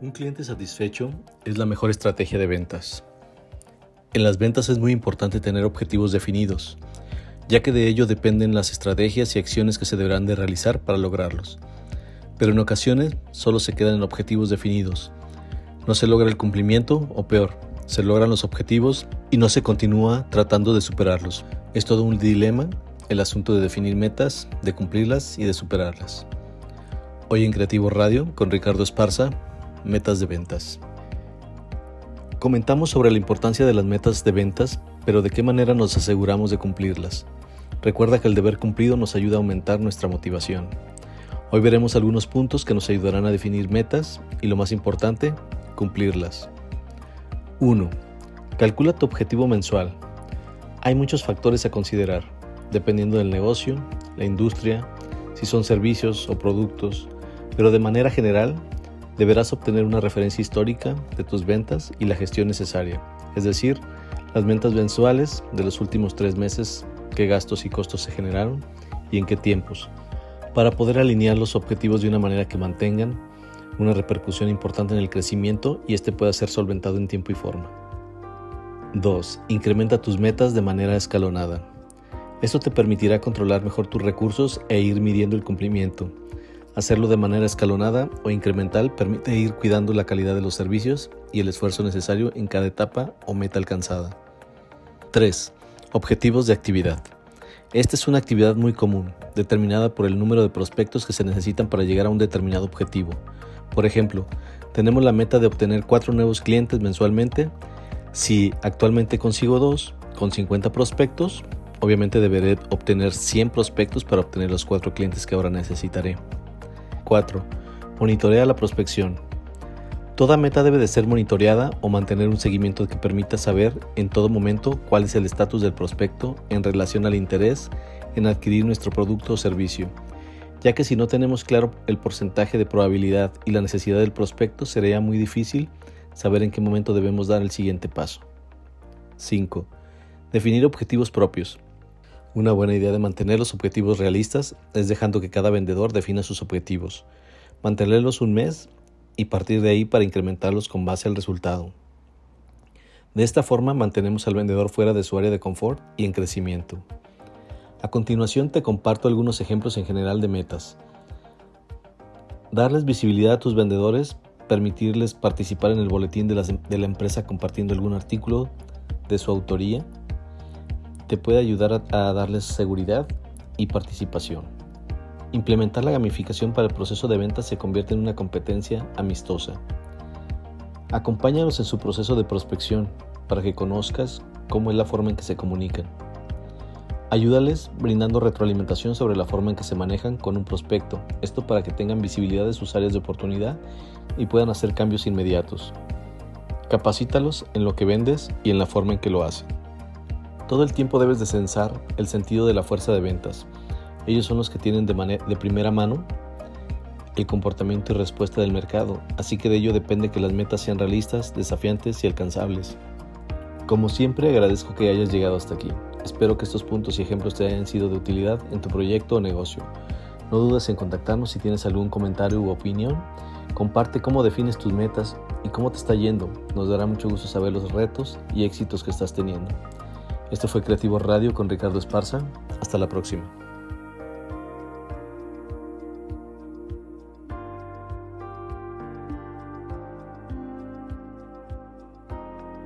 Un cliente satisfecho es la mejor estrategia de ventas. En las ventas es muy importante tener objetivos definidos, ya que de ello dependen las estrategias y acciones que se deberán de realizar para lograrlos. Pero en ocasiones solo se quedan en objetivos definidos. No se logra el cumplimiento o peor, se logran los objetivos y no se continúa tratando de superarlos. Es todo un dilema el asunto de definir metas, de cumplirlas y de superarlas. Hoy en Creativo Radio con Ricardo Esparza Metas de ventas. Comentamos sobre la importancia de las metas de ventas, pero de qué manera nos aseguramos de cumplirlas. Recuerda que el deber cumplido nos ayuda a aumentar nuestra motivación. Hoy veremos algunos puntos que nos ayudarán a definir metas y lo más importante, cumplirlas. 1. Calcula tu objetivo mensual. Hay muchos factores a considerar, dependiendo del negocio, la industria, si son servicios o productos, pero de manera general deberás obtener una referencia histórica de tus ventas y la gestión necesaria, es decir, las ventas mensuales de los últimos tres meses, qué gastos y costos se generaron y en qué tiempos, para poder alinear los objetivos de una manera que mantengan una repercusión importante en el crecimiento y este pueda ser solventado en tiempo y forma. 2. Incrementa tus metas de manera escalonada. Esto te permitirá controlar mejor tus recursos e ir midiendo el cumplimiento, Hacerlo de manera escalonada o incremental permite ir cuidando la calidad de los servicios y el esfuerzo necesario en cada etapa o meta alcanzada. 3. Objetivos de actividad. Esta es una actividad muy común, determinada por el número de prospectos que se necesitan para llegar a un determinado objetivo. Por ejemplo, tenemos la meta de obtener 4 nuevos clientes mensualmente. Si actualmente consigo 2, con 50 prospectos, obviamente deberé obtener 100 prospectos para obtener los 4 clientes que ahora necesitaré. 4. Monitorea la prospección. Toda meta debe de ser monitoreada o mantener un seguimiento que permita saber en todo momento cuál es el estatus del prospecto en relación al interés en adquirir nuestro producto o servicio, ya que si no tenemos claro el porcentaje de probabilidad y la necesidad del prospecto, sería muy difícil saber en qué momento debemos dar el siguiente paso. 5. Definir objetivos propios. Una buena idea de mantener los objetivos realistas es dejando que cada vendedor defina sus objetivos, mantenerlos un mes y partir de ahí para incrementarlos con base al resultado. De esta forma mantenemos al vendedor fuera de su área de confort y en crecimiento. A continuación te comparto algunos ejemplos en general de metas. Darles visibilidad a tus vendedores, permitirles participar en el boletín de la, de la empresa compartiendo algún artículo de su autoría, te puede ayudar a, darles seguridad y participación. Implementar la gamificación para el proceso de venta se convierte en una competencia amistosa. Acompáñalos en su proceso de prospección para que conozcas cómo es la forma en que se comunican. Ayúdales brindando retroalimentación sobre la forma en que se manejan con un prospecto, esto para que tengan visibilidad de sus áreas de oportunidad y puedan hacer cambios inmediatos. Capacítalos en lo que vendes y en la forma en que lo hacen. Todo el tiempo debes de censar el sentido de la fuerza de ventas. Ellos son los que tienen de, primera mano el comportamiento y respuesta del mercado, así que de ello depende que las metas sean realistas, desafiantes y alcanzables. Como siempre agradezco que hayas llegado hasta aquí. Espero que estos puntos y ejemplos te hayan sido de utilidad en tu proyecto o negocio. No dudes en contactarnos si tienes algún comentario u opinión. Comparte cómo defines tus metas y cómo te está yendo. Nos dará mucho gusto saber los retos y éxitos que estás teniendo. Esto fue Creativo Radio con Ricardo Esparza. Hasta la próxima.